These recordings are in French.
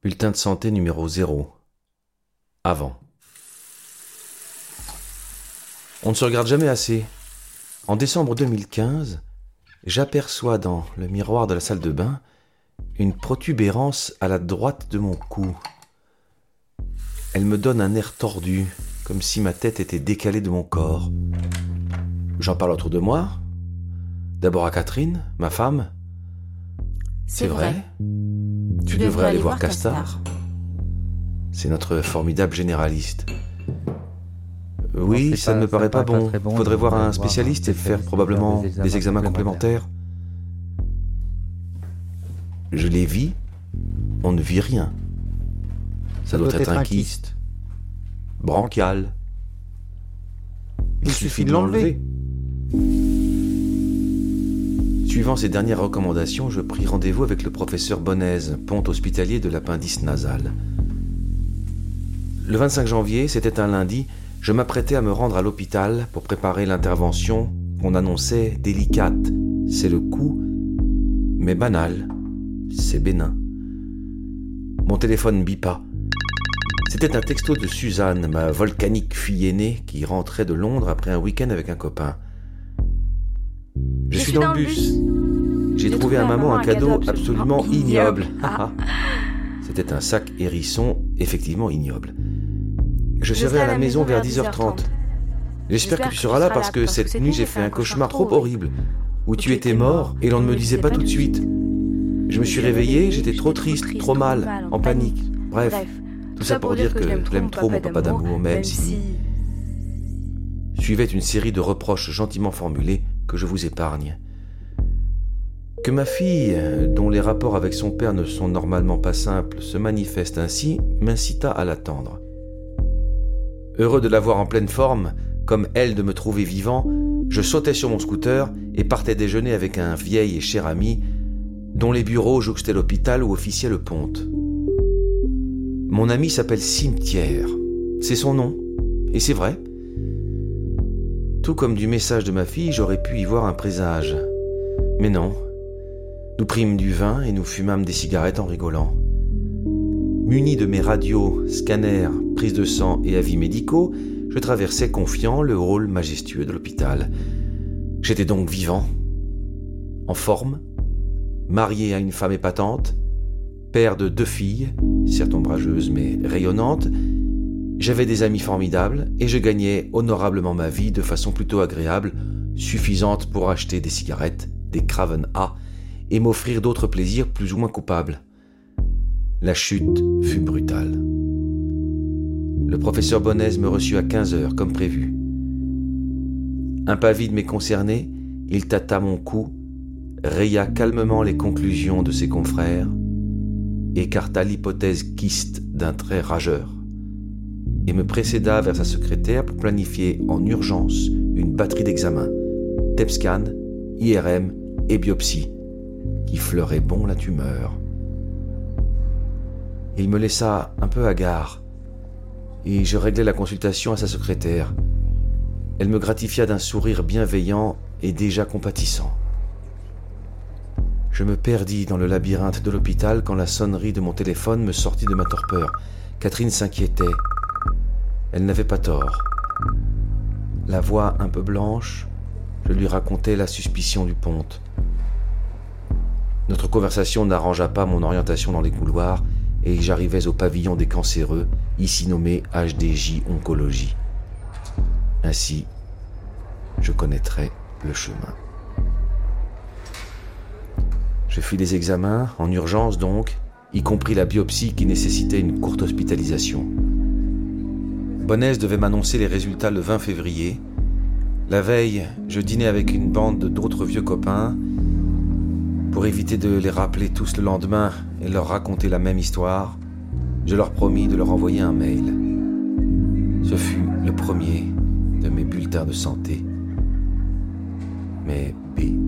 Bulletin de santé numéro 0. Avant. On ne se regarde jamais assez. En décembre 2015, j'aperçois dans le miroir de la salle de bain une protubérance à la droite de mon cou. Elle me donne un air tordu, comme si ma tête était décalée de mon corps. J'en parle autour de moi. D'abord à Catherine, ma femme. C'est vrai. Tu, devrais, aller voir Castar. C'est notre formidable généraliste. Oui, c'est ça pas- ne me paraît pas bon. bon. Faudrait Il voir un voir spécialiste un et faire probablement des examens complémentaires. Je les vis, on ne vit rien. Ça, doit, être un kyste. Branchial. Il, suffit de l'enlever. Suivant ces dernières recommandations, je pris rendez-vous avec le professeur Bonaise, ponte hospitalier de l'appendice nasal. Le 25 janvier, c'était un lundi, je m'apprêtais à me rendre à l'hôpital pour préparer l'intervention qu'on annonçait délicate. C'est le coup, mais banal. C'est bénin. Mon téléphone bipa. C'était un texto de Suzanne, ma volcanique fille aînée, qui rentrait de Londres après un week-end avec un copain. Je, suis dans, le bus. J'ai trouvé à maman un cadeau absolument ignoble. C'était un sac hérisson, effectivement ignoble. Je serai à la maison vers 10h30. J'espère que tu seras là parce que cette nuit j'ai fait un cauchemar trop horrible où tu étais mort et l'on ne me disait pas tout de suite. Je me suis réveillé, j'étais trop triste, trop mal, en panique. Bref, tout ça pour dire que je l'aime trop mon papa d'amour, même si suivait une série de reproches gentiment formulés que je vous épargne. Que ma fille, dont les rapports avec son père ne sont normalement pas simples, se manifeste ainsi, m'incita à l'attendre. Heureux de la voir en pleine forme, comme elle de me trouver vivant, je sautais sur mon scooter et partais déjeuner avec un vieil et cher ami dont les bureaux jouxtaient l'hôpital où officiait le ponte. Mon ami s'appelle Cimetière. C'est son nom. Et c'est vrai. Tout comme du message de ma fille, j'aurais pu y voir un présage. Mais non. Nous prîmes du vin et nous fumâmes des cigarettes en rigolant. Muni de mes radios, scanners, prises de sang et avis médicaux, je traversais confiant le hall majestueux de l'hôpital. J'étais donc vivant, en forme, marié à une femme épatante, père de deux filles, certes ombrageuses mais rayonnantes, j'avais des amis formidables et je gagnais honorablement ma vie de façon plutôt agréable, suffisante pour acheter des cigarettes, des Craven A et m'offrir d'autres plaisirs plus ou moins coupables. La chute fut brutale. Le professeur Bonaise me reçut à 15 heures comme prévu. Impavide mais concerné, il tâta mon cou, raya calmement les conclusions de ses confrères, écarta l'hypothèse kyste d'un trait rageur et me précéda vers sa secrétaire pour planifier en urgence une batterie d'examens, TEPSCAN, IRM et biopsie, qui fleuraient bon la tumeur. Il me laissa un peu hagard, et je réglai la consultation à sa secrétaire. Elle me gratifia d'un sourire bienveillant et déjà compatissant. Je me perdis dans le labyrinthe de l'hôpital quand la sonnerie de mon téléphone me sortit de ma torpeur. Catherine s'inquiétait. Elle n'avait pas tort. La voix un peu blanche, je lui racontais la suspicion du ponte. Notre conversation n'arrangea pas mon orientation dans les couloirs et j'arrivais au pavillon des cancéreux, ici nommé HDJ Oncologie. Ainsi, je connaîtrais le chemin. Je fis les examens, en urgence donc, y compris la biopsie qui nécessitait une courte hospitalisation. Devait m'annoncer les résultats le 20 février. La veille, je dînais avec une bande d'autres vieux copains pour éviter de les rappeler tous le lendemain et leur raconter la même histoire. Je leur promis de leur envoyer un mail. Ce fut le premier de mes bulletins de santé. Mes BDS.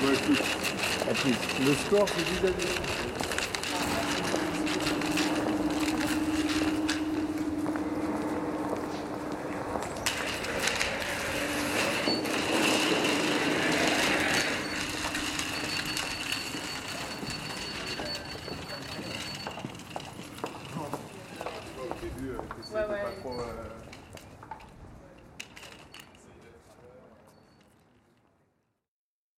Bah le score c'est 10 à 10.